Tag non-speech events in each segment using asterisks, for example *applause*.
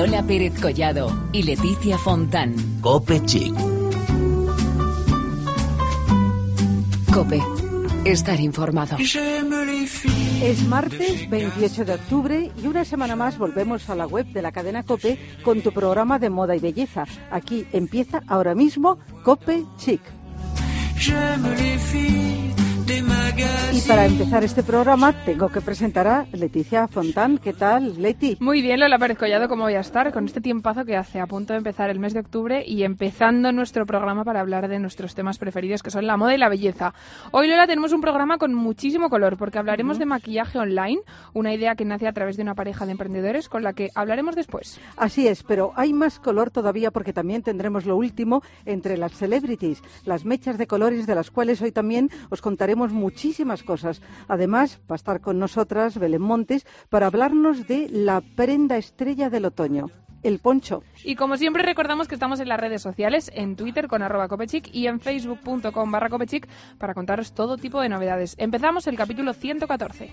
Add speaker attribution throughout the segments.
Speaker 1: Lola Pérez Collado y Leticia Fontán.
Speaker 2: Cope Chic.
Speaker 1: Cope. Estar informado.
Speaker 3: Es martes 28 de octubre y una semana más volvemos a la web de la cadena Cope con tu programa de moda y belleza. Aquí empieza ahora mismo Cope Chic. Y para empezar este programa tengo que presentar a Leticia Fontán. ¿Qué tal, Leti?
Speaker 4: Muy bien, Lola Pérez Collado, ¿cómo voy a estar? Con este tiempazo que hace a punto de empezar el mes de octubre y empezando nuestro programa para hablar de nuestros temas preferidos que son la moda y la belleza. Hoy, Lola, tenemos un programa con muchísimo color porque hablaremos de maquillaje online, una idea que nace a través de una pareja de emprendedores con la que hablaremos después.
Speaker 3: Así es, pero hay más color todavía porque también tendremos lo último entre las celebrities, las mechas de colores de las cuales hoy también os contaremos muchísimas cosas. Además, va a estar con nosotras Belén Montes para hablarnos de la prenda estrella del otoño. El poncho.
Speaker 4: Y como siempre recordamos que estamos en las redes sociales, en Twitter con arroba copechic y en facebook.com barra copechic para contaros todo tipo de novedades. Empezamos el capítulo 114.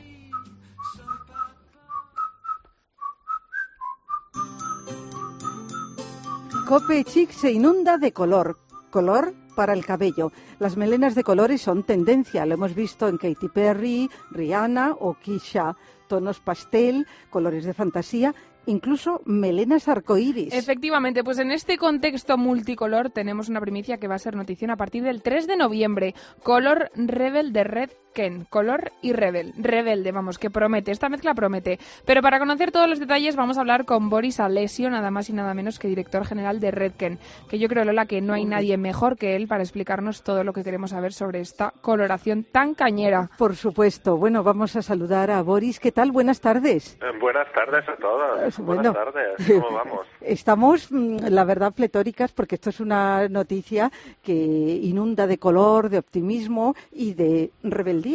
Speaker 3: Cope Chic se inunda de color. Color para el cabello. Las melenas de colores son tendencia. Lo hemos visto en Katy Perry, Rihanna o Kisha. Tonos pastel, colores de fantasía incluso melenas arcoíris.
Speaker 4: Efectivamente, pues en este contexto multicolor tenemos una primicia que va a ser noticia a partir del 3 de noviembre. Color Rebel de Red Ken. Color y Rebel. Rebelde, vamos, que promete. Esta mezcla promete. Pero para conocer todos los detalles vamos a hablar con Boris Alessio, nada más y nada menos que director general de Redken. Que yo creo, Lola, que no hay nadie mejor que él para explicarnos todo lo que queremos saber sobre esta coloración tan cañera.
Speaker 3: Por supuesto. Bueno, vamos a saludar a Boris. ¿Qué tal? Buenas tardes.
Speaker 5: Eh, buenas tardes a todos.
Speaker 3: Bueno,
Speaker 5: buenas tardes. ¿Cómo *laughs* vamos?
Speaker 3: Estamos, mm, la verdad, pletóricas porque esto es una noticia que inunda de color, de optimismo y de rebeldía.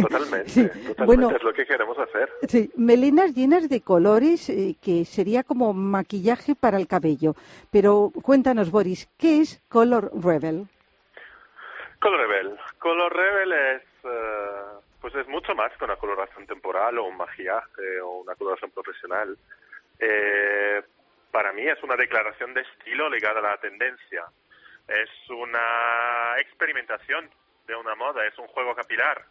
Speaker 5: Totalmente, *laughs*
Speaker 3: Sí,
Speaker 5: totalmente
Speaker 3: bueno.
Speaker 5: es lo que queremos hacer.
Speaker 3: Sí, melenas llenas de colores eh, que sería como maquillaje para el cabello. Pero cuéntanos, Boris, ¿qué es Color Rebel?
Speaker 5: Color Rebel. Color Rebel es, eh, pues es mucho más que una coloración temporal o un maquillaje o una coloración profesional. Eh, para mí es una declaración de estilo ligada a la tendencia. Es una experimentación de una moda, es un juego capilar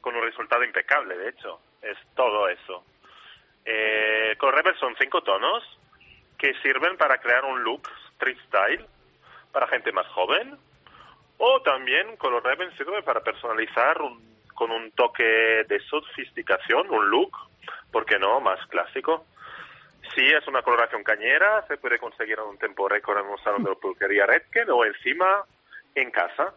Speaker 5: con un resultado impecable, de hecho. Es todo eso. Eh, Color Rebel son cinco tonos que sirven para crear un look street style para gente más joven o también Color Rebel sirve para personalizar un- con un toque de sofisticación, un look, ¿por qué no?, más clásico. Si es una coloración cañera, se puede conseguir en un tiempo récord en un salón de *laughs* peluquería Redken o encima en casa.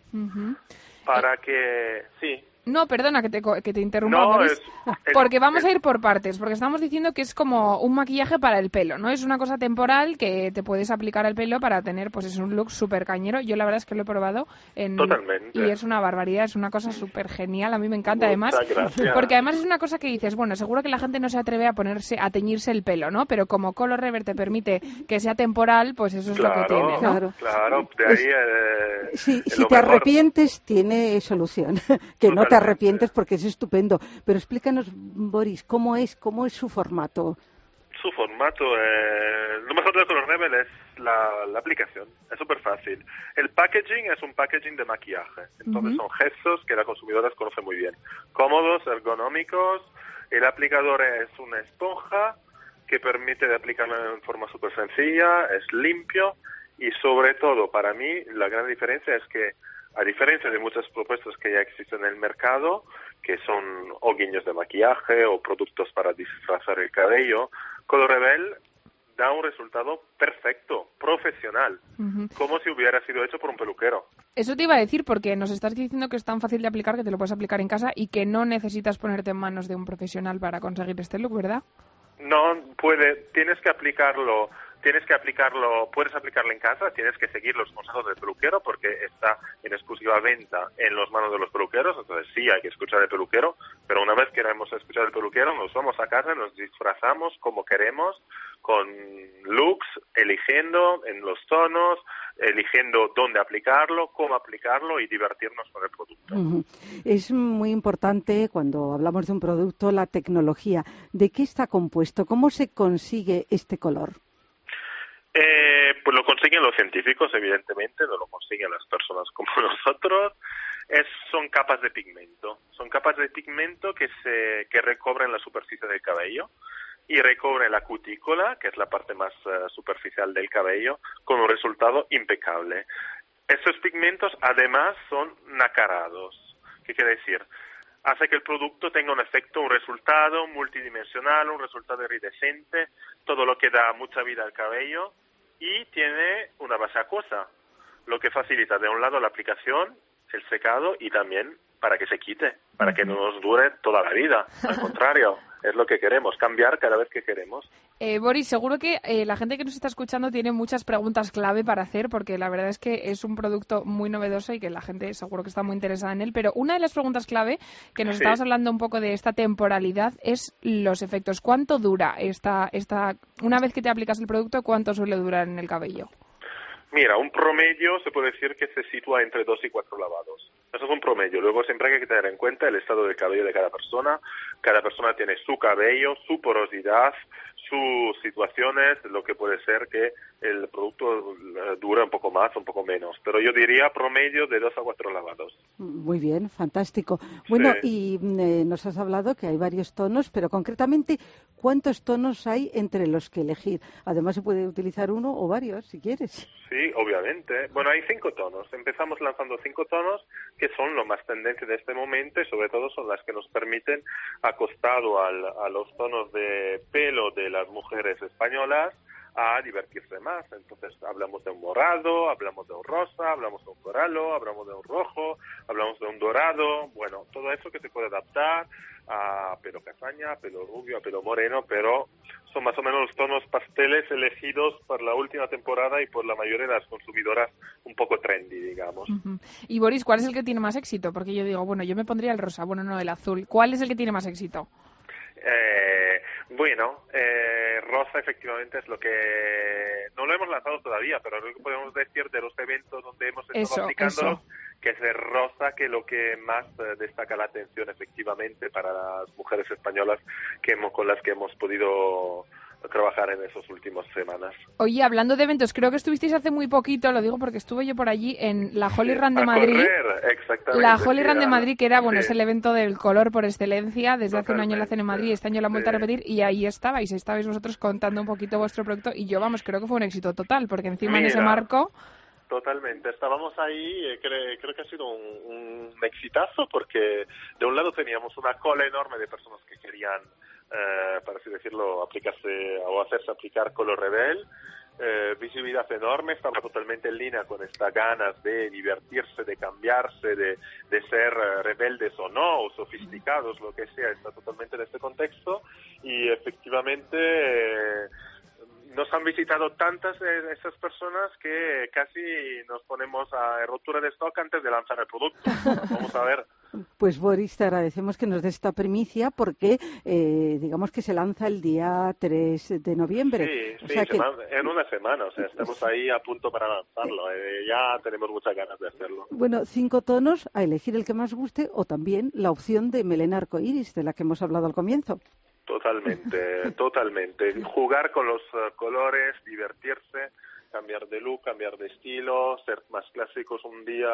Speaker 5: Para que... Sí,
Speaker 4: No, perdona que te, co- que te interrumpa,
Speaker 5: No,
Speaker 4: Boris,
Speaker 5: es- es- *laughs*
Speaker 4: porque vamos
Speaker 5: es-
Speaker 4: a ir por partes, porque estamos diciendo que es como un maquillaje para el pelo, ¿no? Es una cosa temporal que te puedes aplicar al pelo para tener, pues es un look súper cañero. Yo la verdad es que lo he probado en...
Speaker 5: Totalmente.
Speaker 4: y es una barbaridad, es una cosa súper genial, a mí me encanta además,
Speaker 5: gracias.
Speaker 4: porque además es una cosa que dices, bueno, seguro que la gente no se atreve a ponerse, a teñirse el pelo, ¿no? Pero como Color Rever te permite que sea temporal, pues eso es lo que tiene, ¿no?
Speaker 3: Claro.
Speaker 5: claro, de
Speaker 3: Es-
Speaker 5: ahí... eh,
Speaker 3: si te
Speaker 5: mejor.
Speaker 3: arrepientes, tiene solución. *laughs* que no te arrepientes porque es estupendo. Pero explícanos, Boris, ¿cómo es, cómo es su formato?
Speaker 5: Su formato, eh, lo mejor de Color Rebel es la, la aplicación, es súper fácil. El packaging es un packaging de maquillaje, entonces son gestos que la consumidora conoce muy bien. Cómodos, ergonómicos, el aplicador es una esponja que permite de aplicarlo en forma súper sencilla, es limpio y sobre todo para mí la gran diferencia es que a diferencia de muchas propuestas que ya existen en el mercado, que son o guiños de maquillaje o productos para disfrazar el cabello, Color Rebel da un resultado perfecto, profesional, como si hubiera sido hecho por un peluquero.
Speaker 4: Eso te iba a decir porque nos estás diciendo que es tan fácil de aplicar que te lo puedes aplicar en casa y que no necesitas ponerte en manos de un profesional para conseguir este look, ¿verdad?
Speaker 5: No puede, tienes que aplicarlo, tienes que aplicarlo, puedes aplicarlo en casa, tienes que seguir los consejos del peluquero porque está en exclusiva venta en los manos de los peluqueros, entonces sí hay que escuchar al peluquero, pero una vez que hemos escuchado al peluquero nos vamos a casa, nos disfrazamos como queremos, con looks, eligiendo en los tonos, eligiendo dónde aplicarlo, cómo aplicarlo y divertirnos con el producto.
Speaker 3: Es muy importante cuando hablamos de un producto la tecnología. ¿De qué está compuesto? ¿Cómo se consigue este color?
Speaker 5: Eh, pues lo consiguen los científicos, evidentemente, no lo consiguen las personas como *laughs* nosotros. Es, son capas de pigmento, son capas de pigmento que se que recobran la superficie del cabello y recobren la cutícula, que es la parte más eh, superficial del cabello, con un resultado impecable. Estos pigmentos además son nacarados. ¿Qué quiere decir? Hace que el producto tenga un efecto, un resultado multidimensional, un resultado iridescente, todo lo que da mucha vida al cabello y tiene una base acuosa, lo que facilita de un lado la aplicación, el secado y también para que se quite, para que no nos dure toda la vida. Al *laughs* contrario, es lo que queremos, cambiar cada vez que queremos.
Speaker 4: Eh, Boris, seguro que eh, la gente que nos está escuchando tiene muchas preguntas clave para hacer, porque la verdad es que es un producto muy novedoso y que la gente seguro que está muy interesada en él. Pero una de las preguntas clave, que nos estabas hablando un poco de esta temporalidad, es los efectos. ¿Cuánto dura esta, esta, una vez que te aplicas el producto, cuánto suele durar en el cabello?
Speaker 5: Mira, un promedio se puede decir que se sitúa entre dos y cuatro lavados. Eso es un promedio. Luego siempre hay que tener en cuenta el estado del cabello de cada persona. Cada persona tiene su cabello, su porosidad, sus situaciones, lo que puede ser que el producto eh, dure un poco más, un poco menos. Pero yo diría promedio de dos a cuatro lavados.
Speaker 3: Muy bien, fantástico. Bueno, y mm, eh, nos has hablado que hay varios tonos, pero concretamente, ¿cuántos tonos hay entre los que elegir? Además, se puede utilizar uno o varios, si quieres.
Speaker 5: Sí, obviamente. Bueno, hay cinco tonos. Empezamos lanzando cinco tonos que son lo más tendente de este momento y sobre todo son las que nos permiten, acostado al, a los tonos de pelo de las mujeres españolas, a divertirse más. Entonces hablamos de un morado, hablamos de un rosa, hablamos de un coralo, hablamos de un rojo, hablamos de un dorado, bueno, todo eso que se puede adaptar a pelo castaña, a pelo rubio, a pelo moreno, pero son más o menos los tonos pasteles elegidos por la última temporada y por la mayoría de las consumidoras un poco trendy, digamos.
Speaker 4: Y Boris, ¿cuál es el que tiene más éxito? Porque yo digo, bueno, yo me pondría el rosa, bueno, no el azul. ¿Cuál es el que tiene más éxito?
Speaker 5: Eh, bueno, eh, rosa efectivamente es lo que no lo hemos lanzado todavía, pero lo que podemos decir de los eventos donde hemos estado aplicándolos, que es el rosa que lo que más eh, destaca la atención efectivamente para las mujeres españolas que hemos, con las que hemos podido trabajar en esas últimas semanas.
Speaker 4: Oye, hablando de eventos, creo que estuvisteis hace muy poquito, lo digo porque estuve yo por allí en la Holy Run de Madrid. la Holy Run de Madrid, que era, bueno, es el evento del color por excelencia, desde hace un año lo hacen en Madrid, este año lo han vuelto a repetir y ahí estabais, estabais vosotros contando un poquito vuestro proyecto y yo, vamos, creo que fue un éxito total, porque encima en ese marco...
Speaker 5: Totalmente, estábamos ahí, eh, creo que ha sido un, un exitazo porque de un lado teníamos una cola enorme de personas que querían eh, para así decirlo, aplicarse o hacerse aplicar Color Rebel. Eh, visibilidad enorme, estaba totalmente en línea con esta ganas de divertirse, de cambiarse, de, de ser eh, rebeldes o no, o sofisticados, lo que sea, está totalmente en este contexto y efectivamente nos han visitado tantas esas personas que casi nos ponemos a rotura de stock antes de lanzar el producto. *laughs* Vamos a ver.
Speaker 3: Pues Boris, te agradecemos que nos des esta primicia porque eh, digamos que se lanza el día 3 de noviembre.
Speaker 5: Sí, sí, en una semana, o sea, estamos ahí a punto para lanzarlo. Eh, ya tenemos muchas ganas de hacerlo.
Speaker 3: Bueno, cinco tonos, a elegir el que más guste o también la opción de melena arcoíris, de la que hemos hablado al comienzo.
Speaker 5: Totalmente, *laughs* totalmente. Jugar con los eh, colores, divertirse, cambiar de look, cambiar de estilo, ser más clásicos un día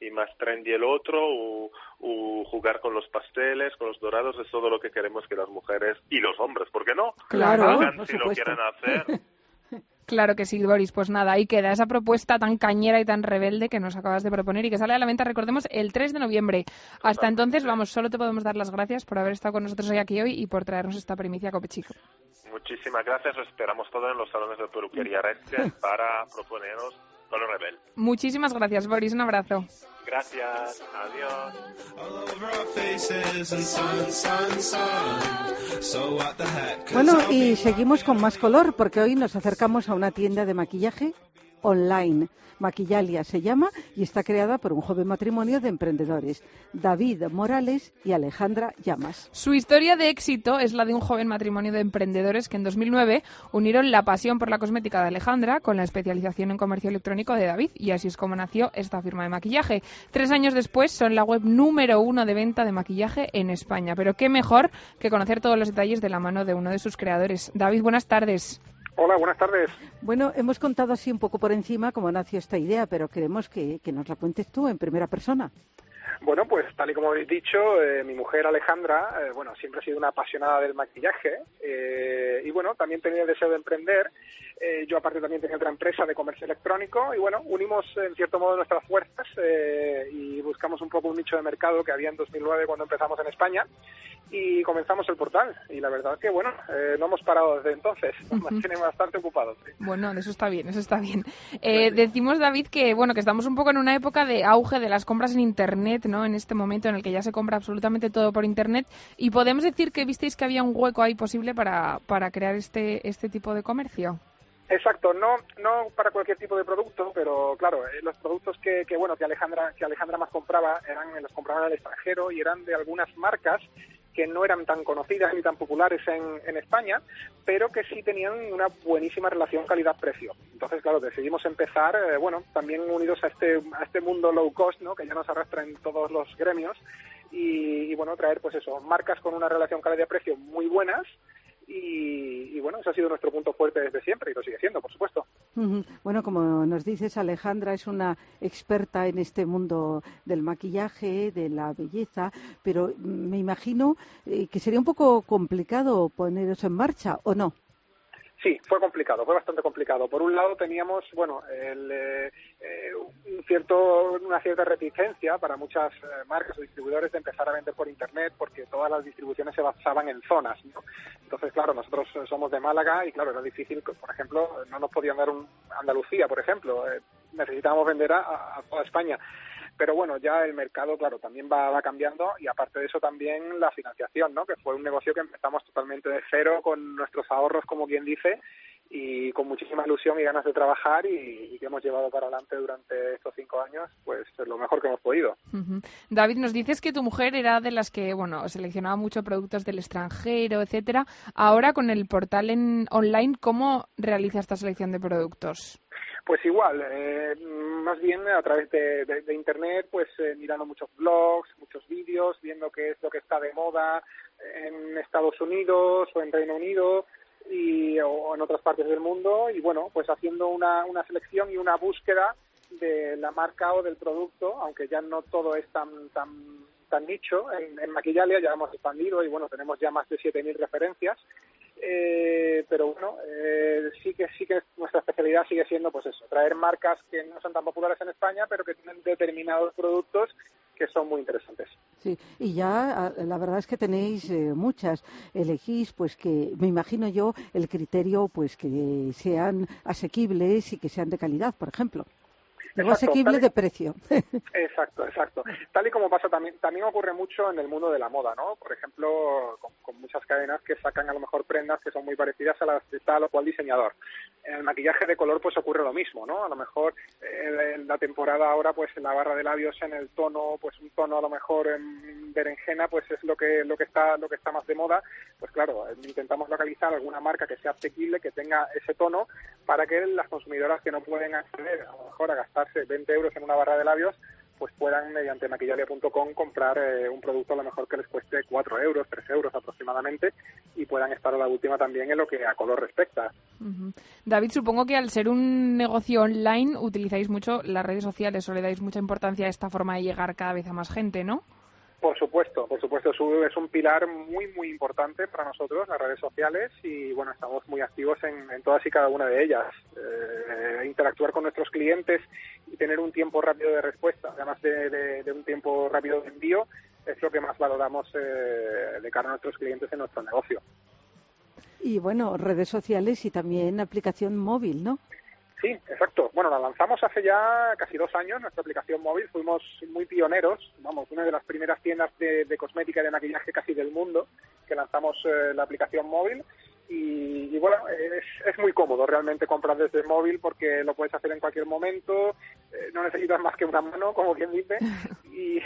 Speaker 5: y, más trendy el otro, o, jugar con los pasteles, con los dorados, es todo lo que queremos que las mujeres y los hombres, ¿por qué no?
Speaker 3: Claro,
Speaker 5: hagan si lo quieren hacer. *laughs*
Speaker 4: Claro que sí, Boris. Pues nada, ahí queda esa propuesta tan cañera y tan rebelde que nos acabas de proponer y que sale a la venta, recordemos, el 3 de noviembre. Hasta entonces, vamos, solo te podemos dar las gracias por haber estado con nosotros hoy aquí hoy y por traernos esta primicia Copechico.
Speaker 5: Muchísimas gracias. Lo esperamos todos en los salones de peluquería Red para proponeros Color Rebel.
Speaker 4: Muchísimas gracias, Boris. Un abrazo.
Speaker 5: Gracias. Adiós.
Speaker 3: Bueno, y seguimos con más color porque hoy nos acercamos a una tienda de maquillaje online. Maquillalia se llama y está creada por un joven matrimonio de emprendedores, David Morales y Alejandra Llamas.
Speaker 4: Su historia de éxito es la de un joven matrimonio de emprendedores que en 2009 unieron la pasión por la cosmética de Alejandra con la especialización en comercio electrónico de David y así es como nació esta firma de maquillaje. Tres años después son la web número uno de venta de maquillaje en España. Pero qué mejor que conocer todos los detalles de la mano de uno de sus creadores. David, buenas tardes.
Speaker 2: Hola, buenas tardes.
Speaker 3: Bueno, hemos contado así un poco por encima cómo nació esta idea, pero queremos que, que nos la cuentes tú en primera persona.
Speaker 2: Bueno, pues tal y como habéis dicho, eh, mi mujer Alejandra, eh, bueno, siempre ha sido una apasionada del maquillaje eh, y bueno, también tenía el deseo de emprender. yo aparte también tenía otra empresa de comercio electrónico y bueno, unimos en cierto modo nuestras fuerzas y buscamos un poco un nicho de mercado que había en 2009 cuando empezamos en España y comenzamos el portal. Y la verdad es que bueno, no hemos parado desde entonces, *laughs* nos tienen bastante ocupados.
Speaker 4: Bueno, eso está bien, eso está bien. decimos, David, que bueno, que estamos un poco en una época de auge de las compras en Internet, en este momento en el que ya se compra absolutamente todo por Internet. Y podemos decir que visteis que había un hueco ahí posible para, para crear este, este tipo de comercio.
Speaker 2: Exacto, no, no para cualquier tipo de producto, pero claro, eh, los productos que, que, bueno que Alejandra que Alejandra más compraba eran los compraban al extranjero y eran de algunas marcas que no eran tan conocidas ni tan populares en, en España, pero que sí tenían una buenísima relación calidad-precio. Entonces, claro, decidimos empezar, eh, bueno, también unidos a este, a este mundo low cost, ¿no? que ya nos arrastra en todos los gremios, y, y bueno, traer, pues eso, marcas con una relación calidad-precio muy buenas, y, bueno, ese ha sido nuestro punto fuerte desde siempre y lo sigue siendo, por supuesto.
Speaker 3: Bueno, como nos dices, Alejandra es una experta en este mundo del maquillaje, de la belleza, pero me imagino eh, que sería un poco complicado poneros en marcha, ¿o no?
Speaker 2: Sí, fue complicado, fue bastante complicado. Por un lado teníamos, bueno, el, eh, eh, un cierto, una cierta reticencia para muchas eh, marcas o distribuidores de empezar a vender por Internet porque todas las distribuciones se basaban en zonas. ¿no? Entonces, claro, nosotros somos de Málaga y, claro, era difícil, por ejemplo, no nos podían dar un Andalucía, por ejemplo. necesitábamos vender a toda España pero bueno, ya el mercado, claro, también va, va cambiando y aparte de eso también la financiación, ¿no? Que fue un negocio que empezamos totalmente de cero con nuestros ahorros, como quien dice, y con muchísima ilusión y ganas de trabajar y, que hemos llevado para adelante durante estos cinco años, pues lo mejor que hemos podido.
Speaker 4: David, nos dices que tu mujer era de las que, bueno, seleccionaba mucho productos del extranjero, etcétera. Ahora con el portal en online, ¿cómo realiza esta selección de productos?
Speaker 2: Pues igual, eh, más bien a través de, Internet, pues eh, mirando muchos blogs, muchos vídeos, viendo qué es lo que está de moda en Estados Unidos o en Reino Unido y, o en otras partes del mundo y bueno, pues haciendo una, una selección y una búsqueda de la marca o del producto, aunque ya no todo es tan tan tan nicho. En, en Maquillalia ya hemos expandido y bueno, tenemos ya más de 7.000 referencias eh, pero bueno, eh, sí que sí que nuestra especialidad sigue siendo pues eso, traer marcas que no son tan populares en España, pero que tienen determinados productos que son muy interesantes.
Speaker 3: Sí, y ya ah, la verdad es que tenéis eh, muchas. Elegís, pues que me imagino yo, el criterio, pues que sean asequibles y que sean de calidad, por ejemplo. Exacto, asequible de precio. *laughs*
Speaker 2: Exacto, exacto. Tal y como pasa también, también ocurre mucho en el mundo de la moda, ¿no? Por ejemplo, con, muchas cadenas que sacan a lo mejor prendas que son muy parecidas a las de tal o cual diseñador. En el maquillaje de color pues ocurre lo mismo, ¿no? A lo mejor eh, en la temporada ahora pues en la barra de labios en el tono, pues un tono a lo mejor en berenjena pues es lo que lo que está lo que está más de moda. Pues claro, intentamos localizar alguna marca que sea asequible, que tenga ese tono para que las consumidoras que no pueden acceder a lo mejor a gastar 20 euros en una barra de labios, pues puedan mediante maquillalia.com comprar eh, un producto a lo mejor que les cueste 4 euros, 3 euros aproximadamente y puedan estar a la última también en lo que a color respecta.
Speaker 4: David, supongo que al ser un negocio online utilizáis mucho las redes sociales o le dais mucha importancia a esta forma de llegar cada vez a más gente, ¿no?
Speaker 2: Por supuesto, por supuesto, es un pilar muy, muy importante para nosotros, las redes sociales, y bueno, estamos muy activos en, todas y cada una de ellas. Eh, interactuar con nuestros clientes y tener un tiempo rápido de respuesta, además de, un tiempo rápido de envío, es lo que más valoramos eh, de cara a nuestros clientes en nuestro negocio.
Speaker 3: Y bueno, redes sociales y también aplicación móvil, ¿no?
Speaker 2: Sí, exacto. Bueno, la lanzamos hace ya casi dos años, nuestra aplicación móvil. Fuimos muy pioneros, vamos, una de las primeras tiendas de, cosmética y de maquillaje casi del mundo que lanzamos eh, la aplicación móvil y, bueno, es, es, muy cómodo realmente comprar desde el móvil porque lo puedes hacer en cualquier momento, eh, no necesitas más que una mano, como quien dice, *laughs* y,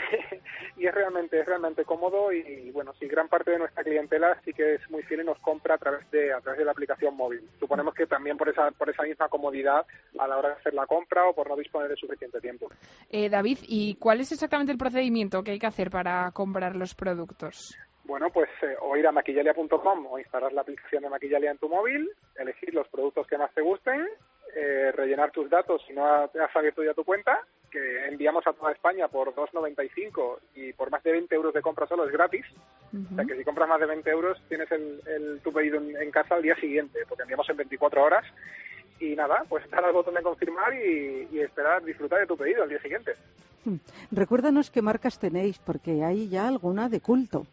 Speaker 2: y es realmente es realmente cómodo y, bueno, sí, gran parte de nuestra clientela sí que es muy fiel y nos compra a través de a través de la aplicación móvil. Suponemos que también por esa por esa misma comodidad a la hora de hacer la compra o por no disponer de suficiente tiempo.
Speaker 4: Eh, David, ¿y cuál es exactamente el procedimiento que hay que hacer para comprar los productos?
Speaker 2: Bueno, pues eh, o ir a maquillalia.com o instalar la aplicación de Maquillalia en tu móvil, elegir los productos que más te gusten, eh, rellenar tus datos si no has abierto ya tu cuenta, que enviamos a toda España por 2,95 y por más de 20 euros de compra solo es gratis. O sea que si compras más de 20 euros tienes el, tu pedido en, casa al día siguiente, porque enviamos en 24 horas. Y nada, pues dar al botón de confirmar y, y esperar disfrutar de tu pedido al día siguiente.
Speaker 3: Hmm. Recuérdanos qué marcas tenéis, porque hay ya alguna de culto.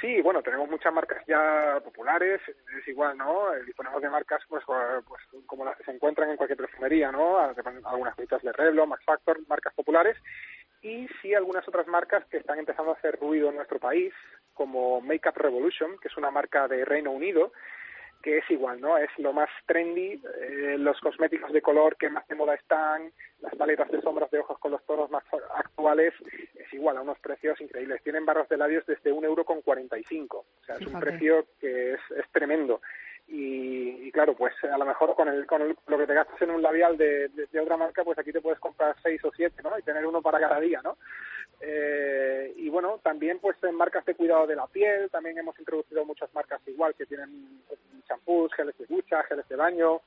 Speaker 2: Sí, bueno, tenemos muchas marcas ya populares, es igual, ¿no? Eh, disponemos de marcas pues, pues como las que se encuentran en cualquier perfumería, ¿no? Algunas frutas de Revlon, Max Factor, marcas populares, y sí algunas otras marcas que están empezando a hacer ruido en nuestro país, como Makeup Revolution, que es una marca de Reino Unido, que es igual, ¿no? Es lo más trendy, eh, los cosméticos de color que más de moda están, las paletas de sombras de ojos con los tonos más actuales, es igual, a unos precios increíbles. Tienen barras de labios desde un euro con 45, o sea, es un precio que es, es tremendo. Y, claro, pues a lo mejor con, el, con lo que te gastas en un labial de, de, otra marca, pues aquí te puedes comprar seis o siete, ¿no? Y tener uno para cada día, ¿no? Eh, y bueno, también pues en marcas de cuidado de la piel, también hemos introducido muchas marcas igual que tienen champús, geles de ducha, geles de baño,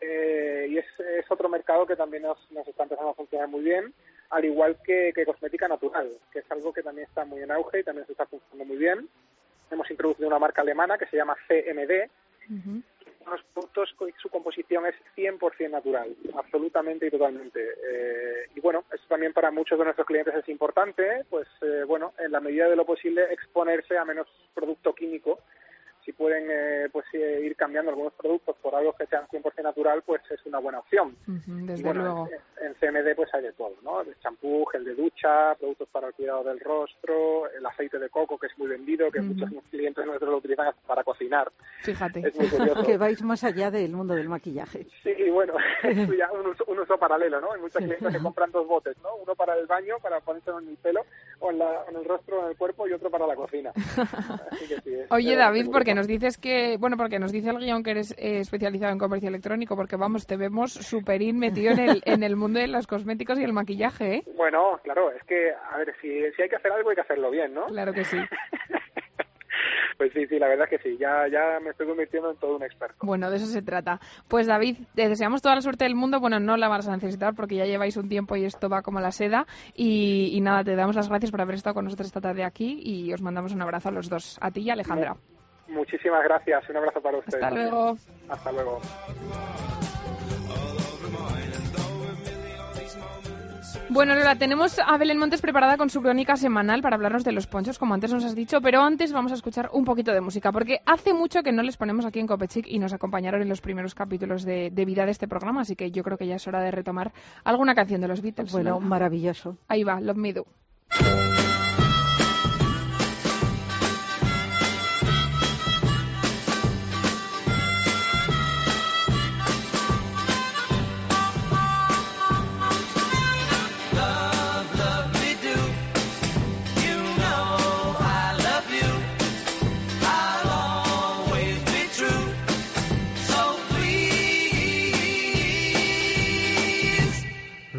Speaker 2: eh, y es, es, otro mercado que también nos, nos está empezando a funcionar muy bien, al igual que, que cosmética natural, que es algo que también está muy en auge y también se está funcionando muy bien. Hemos introducido una marca alemana que se llama CMD, los productos, su composición es 100% natural, absolutamente y totalmente. Eh, y bueno, eso también para muchos de nuestros clientes es importante, pues eh, bueno, en la medida de lo posible exponerse a menos producto químico si pueden eh, pues eh, ir cambiando algunos productos por algo que sean 100% natural, pues es una buena opción.
Speaker 4: desde luego.
Speaker 2: En, CMD pues hay de todo, ¿no? El champú, gel de ducha, productos para el cuidado del rostro, el aceite de coco que es muy vendido, que muchos clientes nuestros lo utilizan para cocinar.
Speaker 4: Fíjate. *laughs*
Speaker 3: que vais más allá del mundo del maquillaje.
Speaker 2: Sí, bueno, *laughs* es ya un uso, paralelo, ¿no? Hay muchos clientes que compran dos botes, ¿no? Uno para el baño, para ponérselo en el pelo o en, la, en el rostro, en el cuerpo y otro para la cocina.
Speaker 4: Oye, David, porque nos dices que, bueno, porque nos dice el guion que eres eh, especializado en comercio electrónico, porque vamos, te vemos súper metido en el, en el mundo de los cosméticos y el maquillaje, ¿eh?
Speaker 2: Bueno, claro, es que, a ver, si, si hay que hacer algo hay que hacerlo bien, ¿no?
Speaker 4: Claro que sí. *laughs*
Speaker 2: Pues sí, sí, la verdad que sí, ya, ya me estoy convirtiendo en todo un experto.
Speaker 4: Bueno, de eso se trata. Pues David, te deseamos toda la suerte del mundo. Bueno, no la vas a necesitar porque ya lleváis un tiempo y esto va como la seda. Y, nada, te damos las gracias por haber estado con nosotros esta tarde aquí y os mandamos un abrazo a los dos, a ti y a Alejandra.
Speaker 2: Muchísimas gracias, un abrazo para ustedes.
Speaker 4: Hasta luego.
Speaker 2: Hasta luego.
Speaker 4: Bueno, Lola, tenemos a Belén Montes preparada con su crónica semanal para hablarnos de los ponchos, como antes nos has dicho, pero antes vamos a escuchar un poquito de música, porque hace mucho que no les ponemos aquí en Copechic y nos acompañaron en los primeros capítulos de, vida de este programa, así que yo creo que ya es hora de retomar alguna canción de los Beatles.
Speaker 3: Bueno, maravilloso.
Speaker 4: Ahí va, Love Me Do.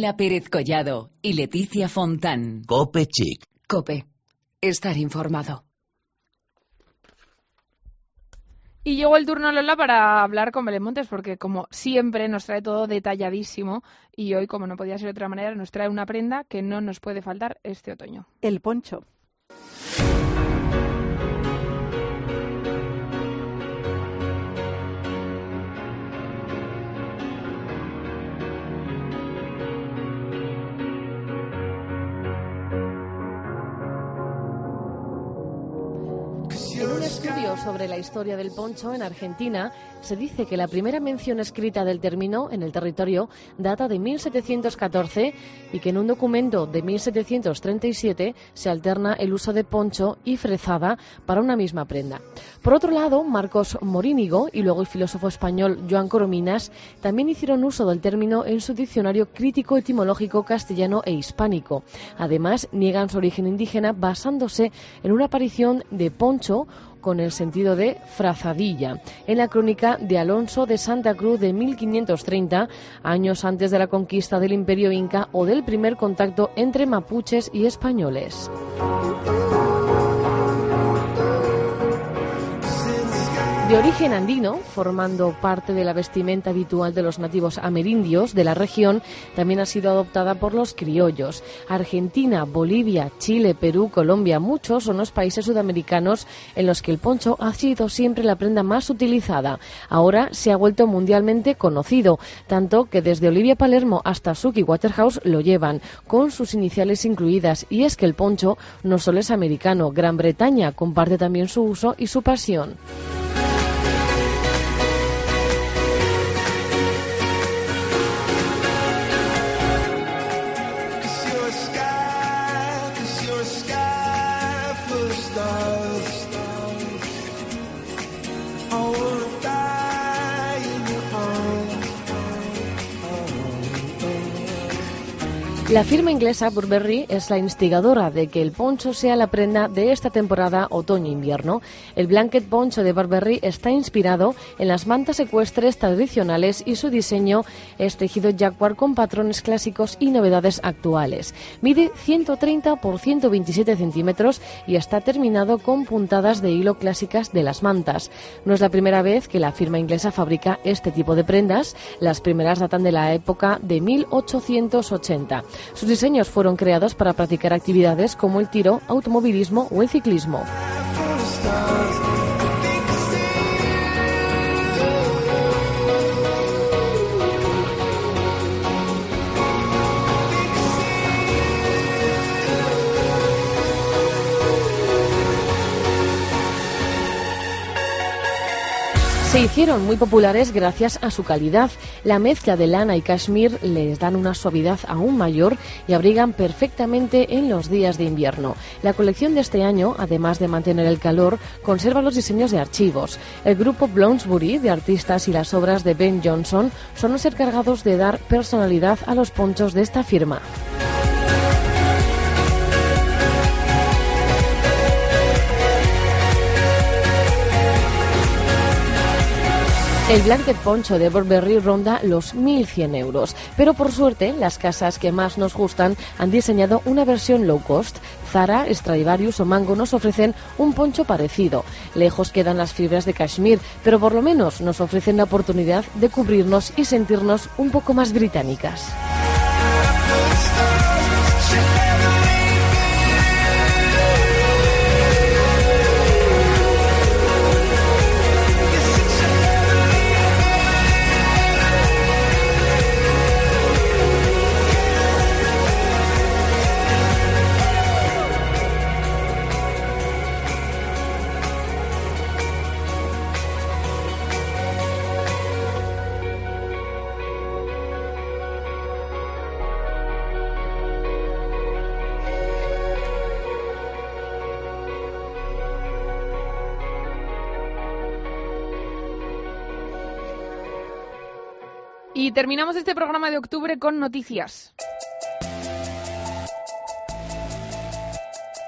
Speaker 1: Lola Pérez Collado y Leticia Fontán.
Speaker 6: Cope Chic.
Speaker 1: Cope. Estar informado.
Speaker 4: Y llegó el turno, Lola, para hablar con Belén Montes, porque como siempre nos trae todo detalladísimo y hoy, como no podía ser de otra manera, nos trae una prenda que no nos puede faltar este otoño.
Speaker 3: El poncho.
Speaker 7: Sobre la historia del poncho en Argentina, se dice que la primera mención escrita del término en el territorio data de 1714 y que en un documento de 1737 se alterna el uso de poncho y frezada para una misma prenda. Por otro lado, Marcos Morínigo y luego el filósofo español Joan Corominas también hicieron uso del término en su diccionario crítico etimológico castellano e hispánico. Además, niegan su origen indígena basándose en una aparición de poncho con el sentido de frazadilla, en la crónica de Alonso de Santa Cruz de 1530, años antes de la conquista del Imperio Inca o del primer contacto entre mapuches y españoles. De origen andino, formando parte de la vestimenta habitual de los nativos amerindios de la región, también ha sido adoptada por los criollos. Argentina, Bolivia, Chile, Perú, Colombia, muchos son los países sudamericanos en los que el poncho ha sido siempre la prenda más utilizada. Ahora se ha vuelto mundialmente conocido, tanto que desde Olivia Palermo hasta Suki Waterhouse lo llevan, con sus iniciales incluidas. Y es que el poncho no solo es americano, Gran Bretaña comparte también su uso y su pasión. La firma inglesa Burberry es la instigadora de que el poncho sea la prenda de esta temporada otoño-invierno. El blanket poncho de Burberry está inspirado en las mantas ecuestres tradicionales y su diseño es tejido jaguar con patrones clásicos y novedades actuales. Mide 130 por 127 centímetros y está terminado con puntadas de hilo clásicas de las mantas. No es la primera vez que la firma inglesa fabrica este tipo de prendas. Las primeras datan de la época de 1880. Sus diseños fueron creados para practicar actividades como el tiro, automovilismo o el ciclismo. Se hicieron muy populares gracias a su calidad. La mezcla de lana y cashmere les dan una suavidad aún mayor y abrigan perfectamente en los días de invierno. La colección de este año, además de mantener el calor, conserva los diseños de archivos. El grupo Bloomsbury de artistas y las obras de Ben Johnson son los encargados de dar personalidad a los ponchos de esta firma. El blanket poncho de Burberry ronda los 1.100 euros, pero por suerte las casas que más nos gustan han diseñado una versión low cost. Zara, Stradivarius o Mango nos ofrecen un poncho parecido. Lejos quedan las fibras de cashmere, pero por lo menos nos ofrecen la oportunidad de cubrirnos y sentirnos un poco más británicas.
Speaker 4: Y terminamos este programa de octubre con noticias.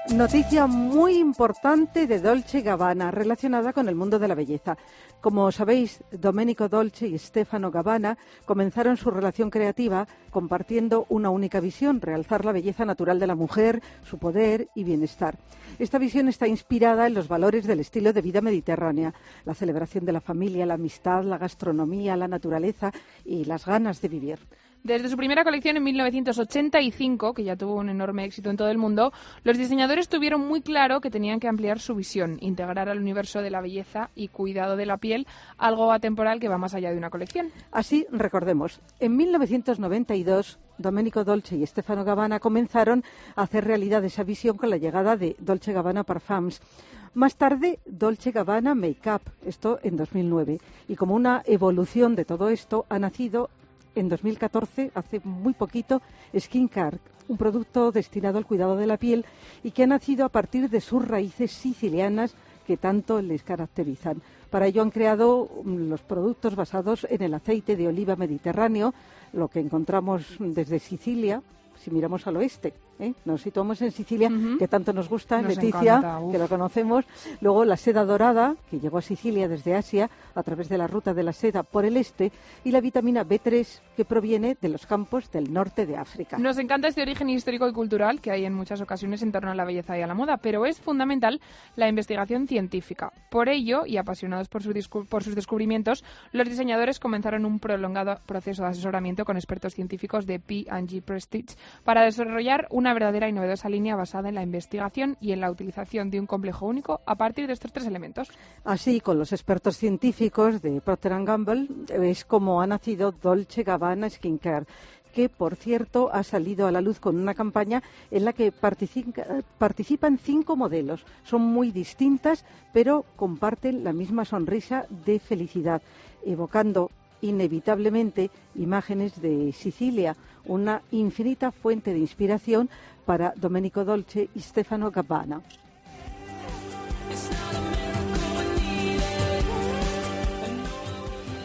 Speaker 3: Noticia muy importante de Dolce Gabbana relacionada con el mundo de la belleza. Como sabéis, Domenico Dolce y Stefano Gabbana comenzaron su relación creativa compartiendo una única visión, realzar la belleza natural de la mujer, su poder y bienestar. Esta visión está inspirada en los valores del estilo de vida mediterránea, la celebración de la familia, la amistad, la gastronomía, la naturaleza y las ganas de vivir.
Speaker 4: Desde su primera colección en 1985, que ya tuvo un enorme éxito en todo el mundo, los diseñadores tuvieron muy claro que tenían que ampliar su visión, integrar al universo de la belleza y cuidado de la piel algo atemporal que va más allá de una colección.
Speaker 3: Así, recordemos, en 1992 Domenico Dolce y Stefano Gabbana comenzaron a hacer realidad esa visión con la llegada de Dolce Gabbana Parfums. Más tarde, Dolce Gabbana Makeup, esto en 2009. Y como una evolución de todo esto, ha nacido en 2014, hace muy poquito, Skincare, un producto destinado al cuidado de la piel y que ha nacido a partir de sus raíces sicilianas que tanto les caracterizan. Para ello han creado mm, los productos basados en el aceite de oliva mediterráneo, lo que encontramos desde Sicilia, si miramos al oeste. ¿Eh? Nos situamos en Sicilia,
Speaker 4: Ujú.
Speaker 3: que tanto nos gusta,
Speaker 4: Nos
Speaker 3: Leticia,
Speaker 4: encanta,
Speaker 3: que lo conocemos. Luego la seda dorada, que llegó a Sicilia desde Asia a través de la ruta de la seda por el este. Y la vitamina B3, que proviene de los campos del norte de África.
Speaker 4: Nos encanta este origen histórico y cultural que hay en muchas ocasiones en torno a la belleza y a la moda, pero es fundamental la investigación científica. Por ello, y apasionados por, su por sus descubrimientos, los diseñadores comenzaron un prolongado proceso de asesoramiento con expertos científicos de P&G Prestige para desarrollar una verdadera y novedosa línea basada en la investigación y en la utilización de un complejo único a partir de estos tres elementos.
Speaker 3: Así, con los expertos científicos de Procter Gamble, es como ha nacido Dolce Gabbana Skincare que, por cierto, ha salido a la luz con una campaña en la que participan cinco modelos. Son muy distintas, pero comparten la misma sonrisa de felicidad, evocando inevitablemente imágenes de Sicilia, una infinita fuente de inspiración para Domenico Dolce y Stefano Gabbana.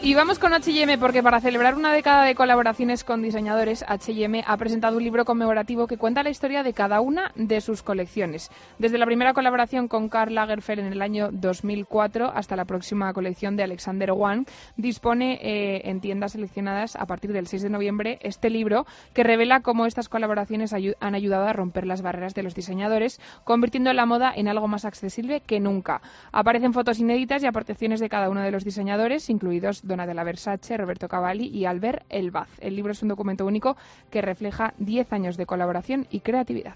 Speaker 4: Y vamos con H&M porque para celebrar una década de colaboraciones con diseñadores, H&M ha presentado un libro conmemorativo que cuenta la historia de cada una de sus colecciones. Desde la primera colaboración con Karl Lagerfeld en el año 2004 hasta la próxima colección de Alexander Wang, dispone eh, en tiendas seleccionadas a partir del 6 de noviembre este libro que revela cómo estas colaboraciones han ayudado a romper las barreras de los diseñadores, convirtiendo la moda en algo más accesible que nunca. Aparecen fotos inéditas y aportaciones de cada uno de los diseñadores, incluidos Donatella Versace, Roberto Cavalli y Albert Elbaz. El libro es un documento único que refleja 10 años de colaboración y creatividad.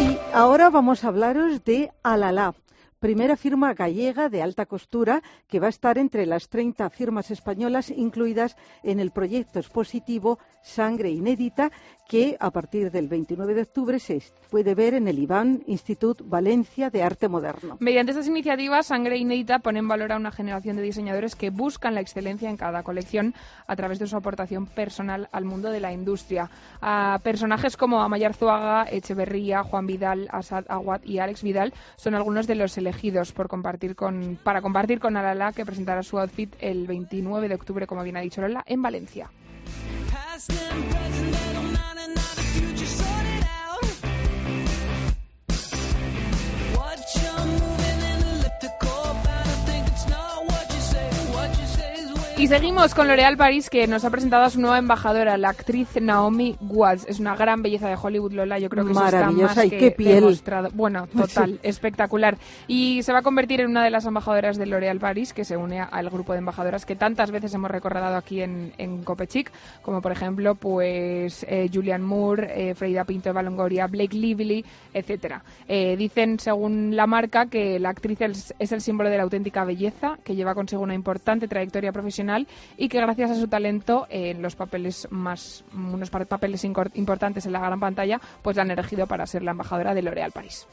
Speaker 3: Y ahora vamos a hablaros de Alalá, primera firma gallega de alta costura que va a estar entre las 30 firmas españolas incluidas en el proyecto expositivo Sangre Inédita que a partir del 29 de octubre se puede ver en el IBAN Institut Valencia de Arte Moderno.
Speaker 4: Mediante estas iniciativas, Sangre Inédita pone en valor a una generación de diseñadores que buscan la excelencia en cada colección a través de su aportación personal al mundo de la industria. A personajes como Amaya Arzuaga, Echeverría, Juan Vidal, Asad Aguad y Alex Vidal son algunos de los por compartir con, para compartir con Alala, que presentará su outfit el 29 de octubre, como bien ha dicho Lola, en Valencia. Y seguimos con L'Oréal París, que nos ha presentado a su nueva embajadora, la actriz Naomi Watts. Es una gran belleza de Hollywood, Lola. Yo creo que eso está
Speaker 3: Maravillosa,
Speaker 4: más
Speaker 3: y
Speaker 4: que
Speaker 3: qué piel.
Speaker 4: demostrado. Bueno, *laughs* total, espectacular. Y se va a convertir en una de las embajadoras de L'Oréal París, que se une al grupo de embajadoras que tantas veces hemos recordado aquí en, en Copechic, como por ejemplo, pues eh, Julianne Moore, eh, Freida Pinto de Longoria, Blake Lively, etcétera. Eh, dicen, según la marca, que la actriz es, es el símbolo de la auténtica belleza, que lleva consigo una importante trayectoria profesional y que gracias a su talento eh, en los papeles más unos pa- papeles importantes en la gran pantalla, pues la han elegido para ser la embajadora de L'Oréal París.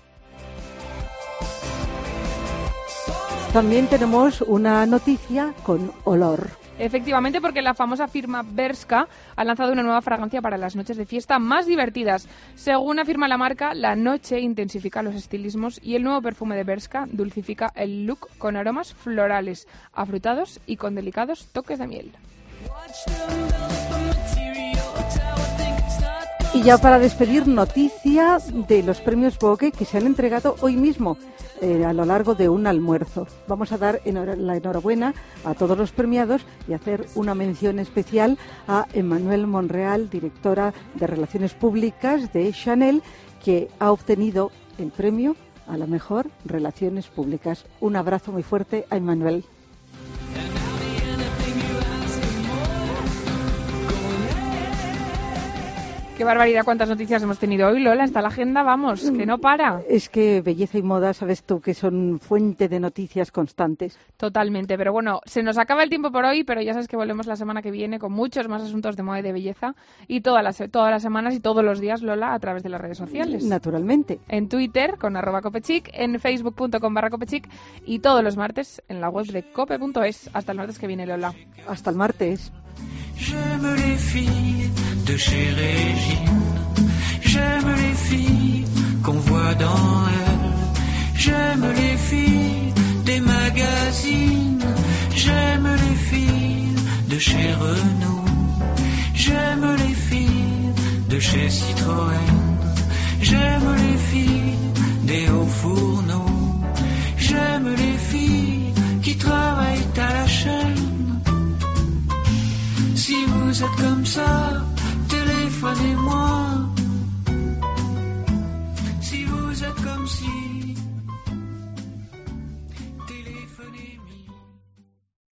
Speaker 3: También tenemos una noticia con olor.
Speaker 4: Efectivamente, porque la famosa firma Berska ha lanzado una nueva fragancia para las noches de fiesta más divertidas. Según afirma la marca, la noche intensifica los estilismos y el nuevo perfume de Berska dulcifica el look con aromas florales, afrutados y con delicados toques de miel.
Speaker 3: Y ya para despedir, noticia de los premios Vogue que se han entregado hoy mismo eh, a lo largo de un almuerzo. Vamos a dar la enhorabuena a todos los premiados y hacer una mención especial a Emmanuel Monreal, directora de Relaciones Públicas de Chanel, que ha obtenido el premio a la mejor Relaciones Públicas. Un abrazo muy fuerte a Emmanuel.
Speaker 4: Qué barbaridad, cuántas noticias hemos tenido hoy, Lola. Está la agenda, vamos, que no para.
Speaker 3: Es que belleza y moda, sabes tú, que son fuente de noticias constantes.
Speaker 4: Totalmente, pero bueno, se nos acaba el tiempo por hoy, pero ya sabes que volvemos la semana que viene con muchos más asuntos de moda y de belleza y todas las, todas las semanas y todos los días, Lola, a través de las redes sociales.
Speaker 3: Naturalmente.
Speaker 4: En Twitter con arroba copechic, en facebook.com barra copechic y todos los martes en la web de cope.es. Hasta el martes que viene, Lola.
Speaker 3: Hasta el martes.
Speaker 8: De chez Régine. J'aime les filles qu'on voit dans elle. J'aime les filles des magazines. J'aime les filles de chez Renault. J'aime les filles de chez Citroën. J'aime les filles des hauts fourneaux. J'aime les filles qui travaillent à la chaîne. Si vous êtes comme ça, téléphonez-moi. Si vous êtes comme si...